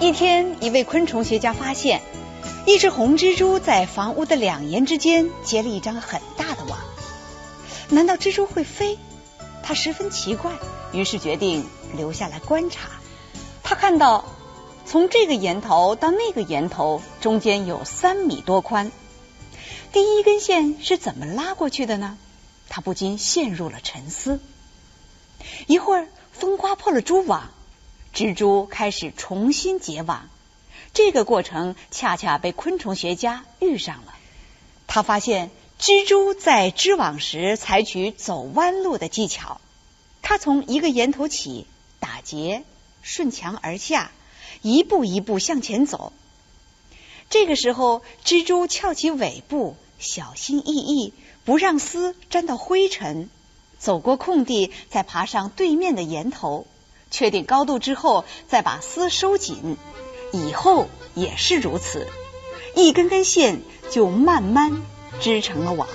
一天，一位昆虫学家发现，一只红蜘蛛在房屋的两檐之间结了一张很大的网。难道蜘蛛会飞？他十分奇怪，于是决定留下来观察。他看到，从这个檐头到那个檐头中间有三米多宽。第一根线是怎么拉过去的呢？他不禁陷入了沉思。一会儿，风刮破了蛛网。蜘蛛开始重新结网，这个过程恰恰被昆虫学家遇上了。他发现蜘蛛在织网时采取走弯路的技巧，它从一个檐头起打结，顺墙而下，一步一步向前走。这个时候，蜘蛛翘起尾部，小心翼翼，不让丝沾到灰尘，走过空地，再爬上对面的檐头。确定高度之后，再把丝收紧，以后也是如此，一根根线就慢慢织成了网。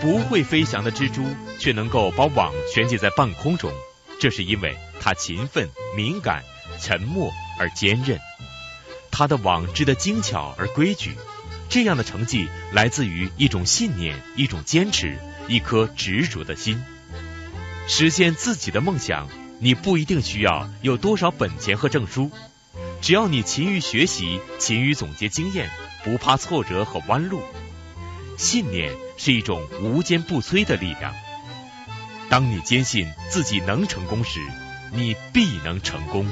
不会飞翔的蜘蛛却能够把网悬结在半空中，这是因为它勤奋、敏感、沉默而坚韧，它的网织得精巧而规矩。这样的成绩来自于一种信念、一种坚持、一颗执着的心。实现自己的梦想，你不一定需要有多少本钱和证书，只要你勤于学习、勤于总结经验，不怕挫折和弯路。信念是一种无坚不摧的力量。当你坚信自己能成功时，你必能成功。